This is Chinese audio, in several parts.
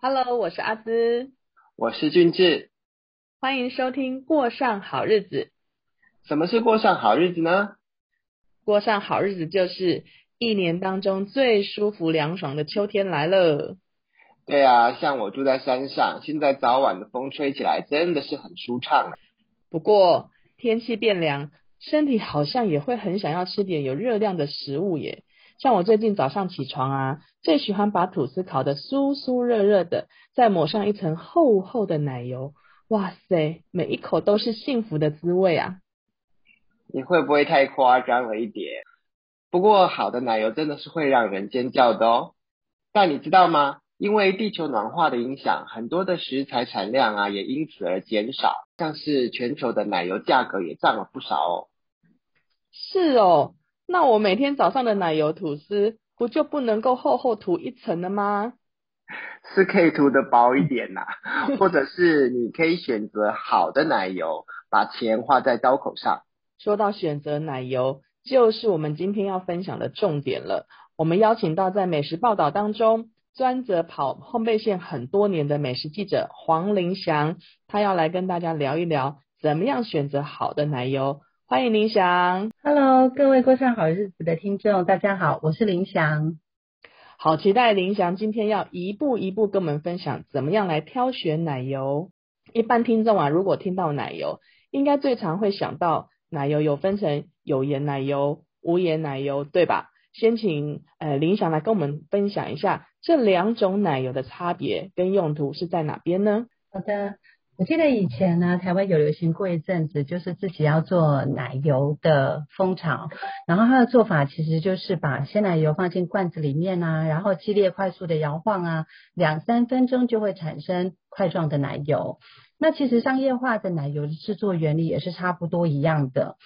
Hello，我是阿姿，我是俊志。欢迎收听《过上好日子》。什么是过上好日子呢？过上好日子就是一年当中最舒服凉爽的秋天来了。对啊，像我住在山上，现在早晚的风吹起来真的是很舒畅。不过天气变凉，身体好像也会很想要吃点有热量的食物耶。像我最近早上起床啊，最喜欢把吐司烤得酥酥热热的，再抹上一层厚厚的奶油，哇塞，每一口都是幸福的滋味啊！你会不会太夸张了一点？不过好的奶油真的是会让人尖叫的哦。但你知道吗？因为地球暖化的影响，很多的食材产量啊也因此而减少，像是全球的奶油价格也涨了不少哦。是哦。那我每天早上的奶油吐司不就不能够厚厚涂一层了吗？是可以涂的薄一点呐，或者是你可以选择好的奶油，把钱花在刀口上。说到选择奶油，就是我们今天要分享的重点了。我们邀请到在美食报道当中专责跑烘焙线很多年的美食记者黄林祥，他要来跟大家聊一聊怎么样选择好的奶油。欢迎林翔，Hello，各位过上好日子的听众，大家好，我是林翔，好期待林翔今天要一步一步跟我们分享怎么样来挑选奶油。一般听众啊，如果听到奶油，应该最常会想到奶油有分成有盐奶油、无盐奶油，对吧？先请呃林翔来跟我们分享一下这两种奶油的差别跟用途是在哪边呢？好的。我记得以前呢，台湾有流行过一阵子，就是自己要做奶油的蜂巢。然后它的做法其实就是把鲜奶油放进罐子里面啊，然后激烈快速的摇晃啊，两三分钟就会产生块状的奶油。那其实商业化的奶油的制作原理也是差不多一样的，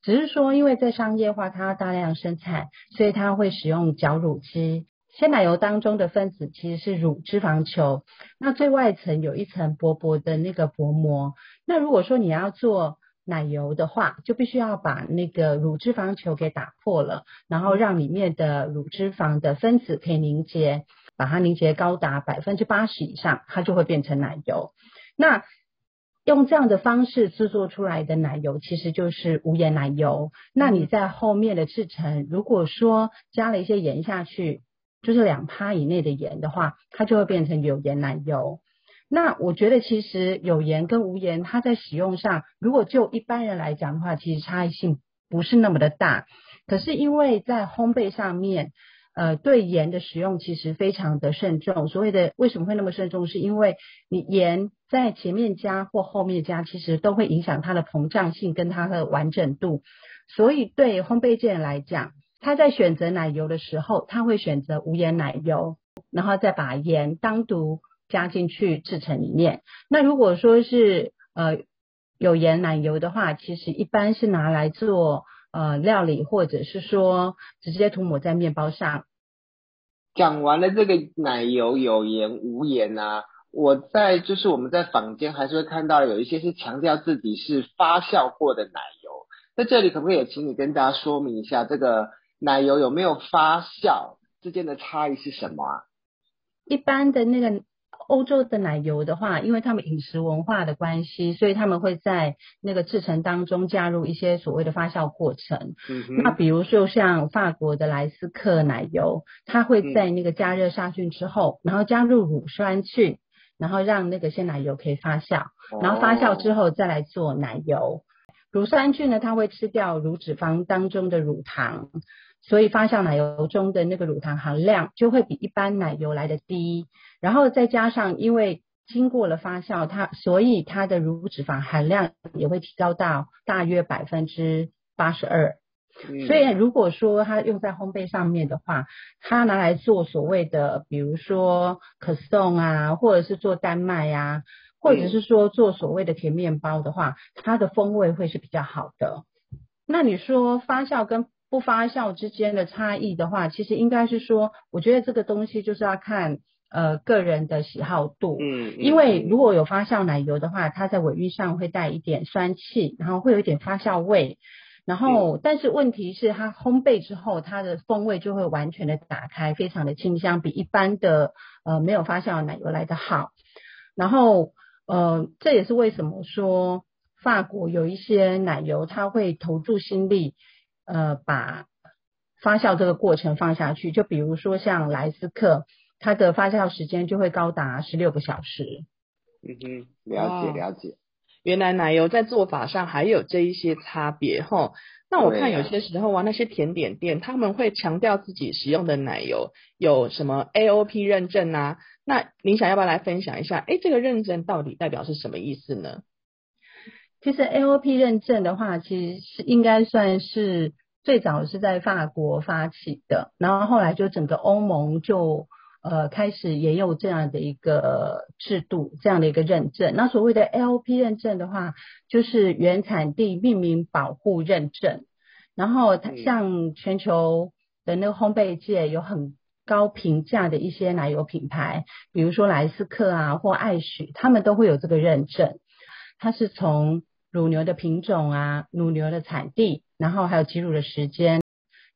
只是说因为在商业化它大量生产，所以它会使用绞乳机。鲜奶油当中的分子其实是乳脂肪球，那最外层有一层薄薄的那个薄膜。那如果说你要做奶油的话，就必须要把那个乳脂肪球给打破了，然后让里面的乳脂肪的分子可以凝结，把它凝结高达百分之八十以上，它就会变成奶油。那用这样的方式制作出来的奶油其实就是无盐奶油。那你在后面的制成，如果说加了一些盐下去，就是两趴以内的盐的话，它就会变成有盐奶油。那我觉得其实有盐跟无盐，它在使用上，如果就一般人来讲的话，其实差异性不是那么的大。可是因为在烘焙上面，呃，对盐的使用其实非常的慎重。所谓的为什么会那么慎重，是因为你盐在前面加或后面加，其实都会影响它的膨胀性跟它的完整度。所以对烘焙界来讲，他在选择奶油的时候，他会选择无盐奶油，然后再把盐单独加进去制成里面。那如果说是呃有盐奶油的话，其实一般是拿来做呃料理，或者是说直接涂抹在面包上。讲完了这个奶油有盐无盐啊，我在就是我们在坊间还是会看到有一些是强调自己是发酵过的奶油，在这里可不可以也请你跟大家说明一下这个？奶油有没有发酵之间的差异是什么啊？一般的那个欧洲的奶油的话，因为他们饮食文化的关系，所以他们会在那个制成当中加入一些所谓的发酵过程。那比如说像法国的莱斯克奶油，它会在那个加热杀菌之后，然后加入乳酸菌，然后让那个鲜奶油可以发酵，然后发酵之后再来做奶油。乳酸菌呢，它会吃掉乳脂肪当中的乳糖。所以发酵奶油中的那个乳糖含量就会比一般奶油来的低，然后再加上因为经过了发酵，它所以它的乳脂肪含量也会提高到大约百分之八十二。所以如果说它用在烘焙上面的话，它拿来做所谓的比如说可颂啊，或者是做丹麦呀，或者是说做所谓的甜面包的话，它的风味会是比较好的。那你说发酵跟不发酵之间的差异的话，其实应该是说，我觉得这个东西就是要看呃个人的喜好度。嗯，因为如果有发酵奶油的话，它在尾韵上会带一点酸气，然后会有一点发酵味。然后，但是问题是它烘焙之后，它的风味就会完全的打开，非常的清香，比一般的呃没有发酵的奶油来的好。然后，呃，这也是为什么说法国有一些奶油，它会投注心力，呃，把发酵这个过程放下去。就比如说像莱斯克，它的发酵时间就会高达十六个小时。嗯哼，了解了解。原来奶油在做法上还有这一些差别哈。那我看有些时候啊，那些甜点店他们会强调自己使用的奶油有什么 AOP 认证啊。那你想要不要来分享一下？哎，这个认证到底代表是什么意思呢？其实 AOP 认证的话，其实是应该算是最早是在法国发起的，然后后来就整个欧盟就。呃，开始也有这样的一个制度，这样的一个认证。那所谓的 AOP 认证的话，就是原产地命名保护认证。然后，它像全球的那个烘焙界有很高评价的一些奶油品牌，比如说莱斯克啊或爱许，他们都会有这个认证。它是从乳牛的品种啊、乳牛的产地，然后还有挤乳的时间。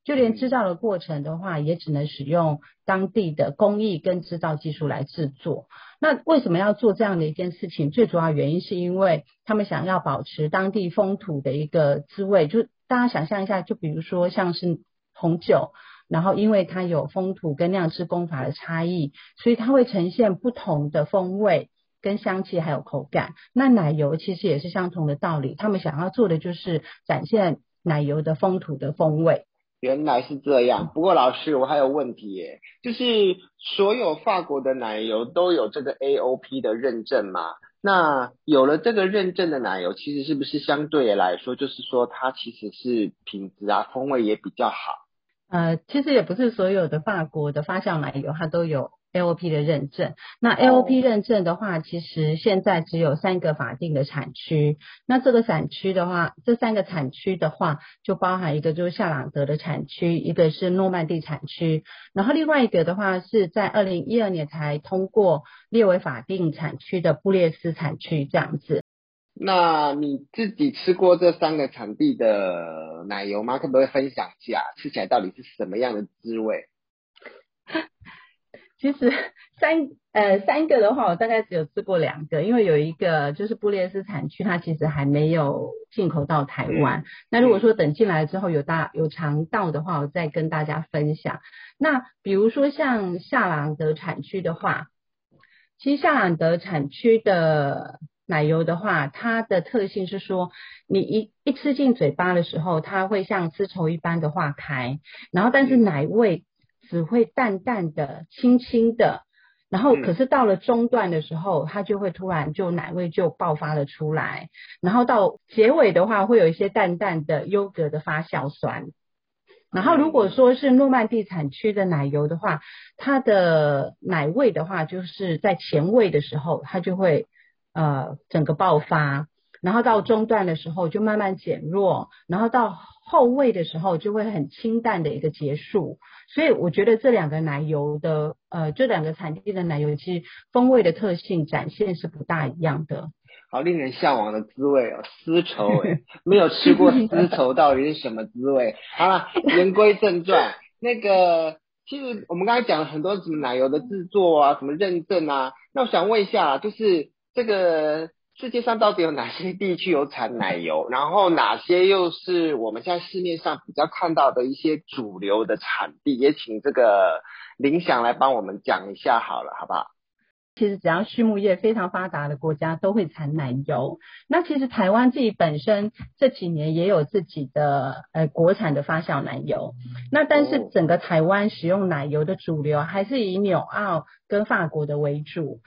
就连制造的过程的话，也只能使用当地的工艺跟制造技术来制作。那为什么要做这样的一件事情？最主要原因是因为他们想要保持当地风土的一个滋味。就大家想象一下，就比如说像是红酒，然后因为它有风土跟酿制工法的差异，所以它会呈现不同的风味跟香气还有口感。那奶油其实也是相同的道理，他们想要做的就是展现奶油的风土的风味。原来是这样，不过老师，我还有问题耶，就是所有法国的奶油都有这个 AOP 的认证吗？那有了这个认证的奶油，其实是不是相对来说，就是说它其实是品质啊，风味也比较好？呃，其实也不是所有的法国的发酵奶油它都有。LOP 的认证，那 LOP 认证的话，其实现在只有三个法定的产区。那这个产区的话，这三个产区的话，就包含一个就是夏朗德的产区，一个是诺曼底产区，然后另外一个的话是在二零一二年才通过列为法定产区的布列斯产区这样子。那你自己吃过这三个产地的奶油吗？可不可以分享一下，吃起来到底是什么样的滋味？其实三呃三个的话，我大概只有吃过两个，因为有一个就是布列斯产区，它其实还没有进口到台湾。那如果说等进来之后有大有尝到的话，我再跟大家分享。那比如说像夏朗德产区的话，其实夏朗德产区的奶油的话，它的特性是说，你一一吃进嘴巴的时候，它会像丝绸一般的化开，然后但是奶味。只会淡淡的、轻轻的，然后可是到了中段的时候，它就会突然就奶味就爆发了出来，然后到结尾的话，会有一些淡淡的优格的发酵酸。然后如果说是诺曼地产区的奶油的话，它的奶味的话，就是在前味的时候，它就会呃整个爆发，然后到中段的时候就慢慢减弱，然后到。后味的时候就会很清淡的一个结束，所以我觉得这两个奶油的呃这两个产地的奶油其实风味的特性展现是不大一样的。好令人向往的滋味哦，丝绸 哎，没有吃过丝绸到底是什么滋味？好了，言归正传，那个其实我们刚才讲了很多什么奶油的制作啊，什么认证啊，那我想问一下，就是这个。世界上到底有哪些地区有产奶油？然后哪些又是我们现在市面上比较看到的一些主流的产地？也请这个林想来帮我们讲一下好了，好不好？其实只要畜牧业非常发达的国家都会产奶油。那其实台湾自己本身这几年也有自己的呃国产的发酵奶油。那但是整个台湾使用奶油的主流还是以纽澳跟法国的为主。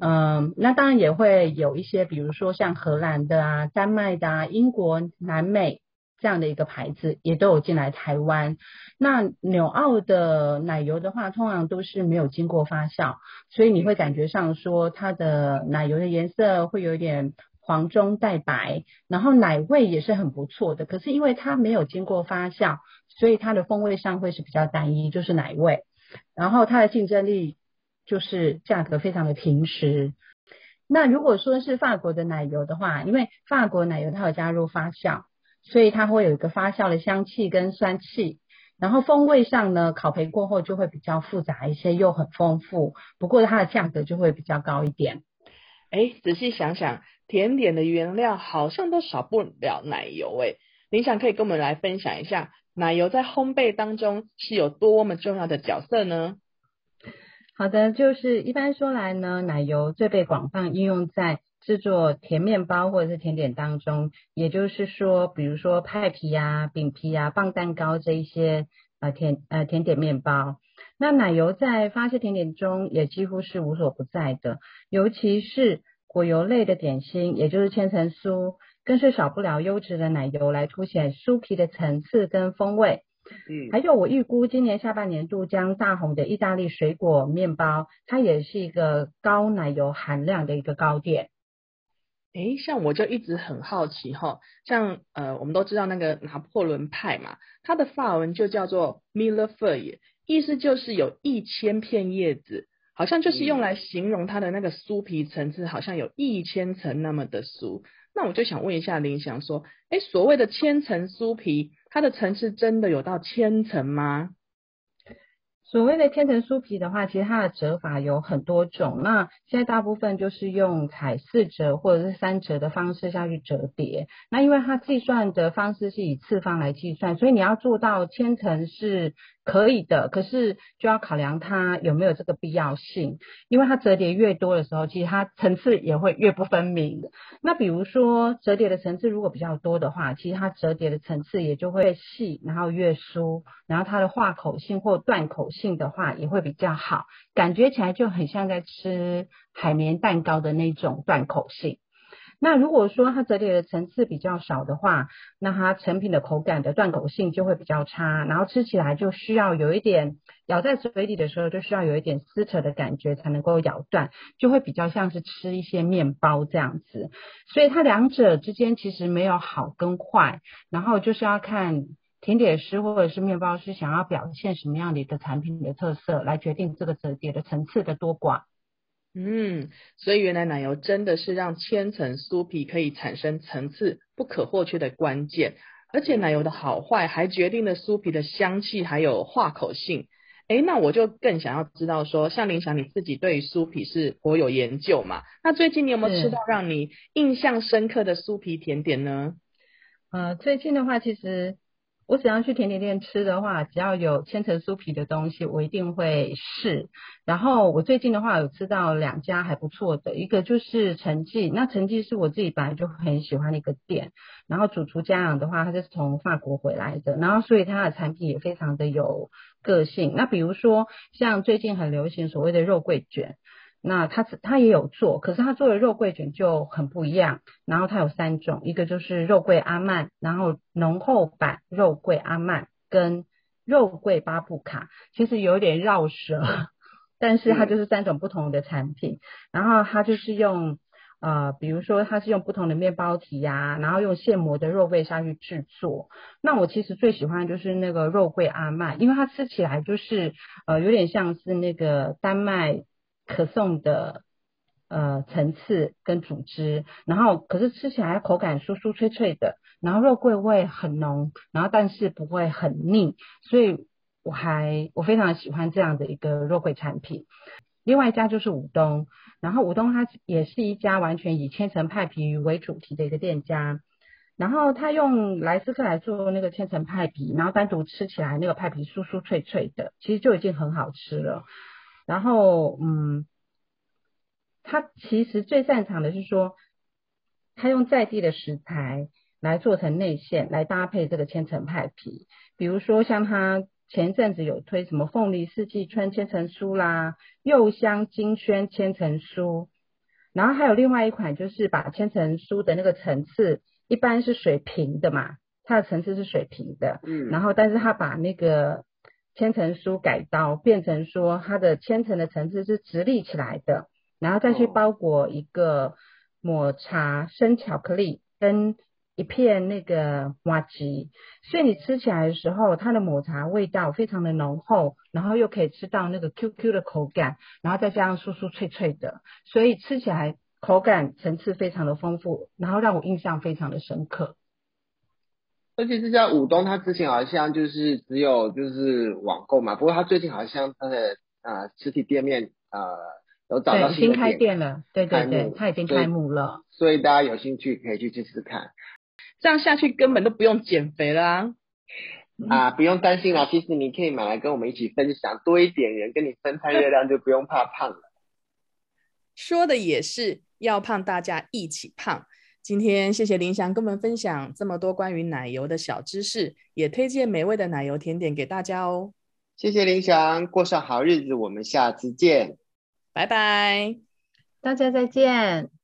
嗯，那当然也会有一些，比如说像荷兰的啊、丹麦的啊、英国、南美。这样的一个牌子也都有进来台湾。那纽澳的奶油的话，通常都是没有经过发酵，所以你会感觉上说它的奶油的颜色会有点黄中带白，然后奶味也是很不错的。可是因为它没有经过发酵，所以它的风味上会是比较单一，就是奶味。然后它的竞争力就是价格非常的平实。那如果说是法国的奶油的话，因为法国奶油它有加入发酵。所以它会有一个发酵的香气跟酸气。然后风味上呢，烤焙过后就会比较复杂一些，又很丰富。不过它的价格就会比较高一点。哎，仔细想想，甜点的原料好像都少不了奶油。哎，林想可以跟我们来分享一下，奶油在烘焙当中是有多么重要的角色呢？好的，就是一般说来呢，奶油最被广泛应用在制作甜面包或者是甜点当中。也就是说，比如说派皮啊、饼皮啊、棒蛋糕这一些呃甜呃甜点面包，那奶油在发式甜点中也几乎是无所不在的。尤其是果油类的点心，也就是千层酥，更是少不了优质的奶油来凸显酥皮的层次跟风味。嗯，还有我预估今年下半年度将大红的意大利水果面包，它也是一个高奶油含量的一个糕点。诶，像我就一直很好奇哈，像呃，我们都知道那个拿破仑派嘛，它的法文就叫做 millefeuille，意思就是有一千片叶子，好像就是用来形容它的那个酥皮层次，好像有一千层那么的酥。那我就想问一下林翔说，诶，所谓的千层酥皮。它的层次真的有到千层吗？所谓的千层酥皮的话，其实它的折法有很多种。那现在大部分就是用踩四折或者是三折的方式下去折叠。那因为它计算的方式是以次方来计算，所以你要做到千层是。可以的，可是就要考量它有没有这个必要性，因为它折叠越多的时候，其实它层次也会越不分明。那比如说折叠的层次如果比较多的话，其实它折叠的层次也就会越细，然后越疏，然后它的化口性或断口性的话也会比较好，感觉起来就很像在吃海绵蛋糕的那种断口性。那如果说它折叠的层次比较少的话，那它成品的口感的断口性就会比较差，然后吃起来就需要有一点咬在嘴里的时候就需要有一点撕扯的感觉才能够咬断，就会比较像是吃一些面包这样子。所以它两者之间其实没有好跟坏，然后就是要看甜点师或者是面包师想要表现什么样的一个产品的特色来决定这个折叠的层次的多寡。嗯，所以原来奶油真的是让千层酥皮可以产生层次不可或缺的关键，而且奶油的好坏还决定了酥皮的香气还有化口性。诶，那我就更想要知道说，像林翔你自己对酥皮是颇有研究嘛？那最近你有没有吃到让你印象深刻的酥皮甜点呢？呃，最近的话，其实。我只要去甜点店吃的话，只要有千层酥皮的东西，我一定会试。然后我最近的话有吃到两家还不错的，一个就是陈记，那陈记是我自己本来就很喜欢的一个店。然后主厨家养的话，他是从法国回来的，然后所以他的产品也非常的有个性。那比如说像最近很流行所谓的肉桂卷。那他他也有做，可是他做的肉桂卷就很不一样。然后它有三种，一个就是肉桂阿曼，然后浓厚版肉桂阿曼跟肉桂巴布卡，其实有点绕舌，但是它就是三种不同的产品。然后它就是用呃，比如说它是用不同的面包体呀，然后用现磨的肉桂下去制作。那我其实最喜欢就是那个肉桂阿曼，因为它吃起来就是呃有点像是那个丹麦。可颂的呃层次跟组织，然后可是吃起来口感酥酥脆脆的，然后肉桂味很浓，然后但是不会很腻，所以我还我非常喜欢这样的一个肉桂产品。另外一家就是武东，然后武东它也是一家完全以千层派皮为主题的一个店家，然后他用莱斯克来做那个千层派皮，然后单独吃起来那个派皮酥酥脆脆的，其实就已经很好吃了。然后，嗯，他其实最擅长的是说，他用在地的食材来做成内馅，来搭配这个千层派皮。比如说，像他前一阵子有推什么凤梨四季春千层酥啦，柚香金萱千层酥，然后还有另外一款，就是把千层酥的那个层次，一般是水平的嘛，它的层次是水平的，嗯，然后但是他把那个。千层酥改刀变成说它的千层的层次是直立起来的，然后再去包裹一个抹茶生巧克力跟一片那个瓦吉，所以你吃起来的时候，它的抹茶味道非常的浓厚，然后又可以吃到那个 Q Q 的口感，然后再加上酥酥脆脆的，所以吃起来口感层次非常的丰富，然后让我印象非常的深刻。而且这家武东，他之前好像就是只有就是网购嘛，不过他最近好像他的呃实体店面呃有找到新的开店了，对对开对它已经开幕了。所以大家有兴趣可以去试试看这样下去根本都不用减肥啦啊！啊，不用担心啦，其实你可以买来跟我们一起分享，多一点人跟你分摊热量，就不用怕胖了。说的也是，要胖大家一起胖。今天谢谢林翔跟我们分享这么多关于奶油的小知识，也推荐美味的奶油甜点给大家哦。谢谢林翔，过上好日子，我们下次见。拜拜。大家再见。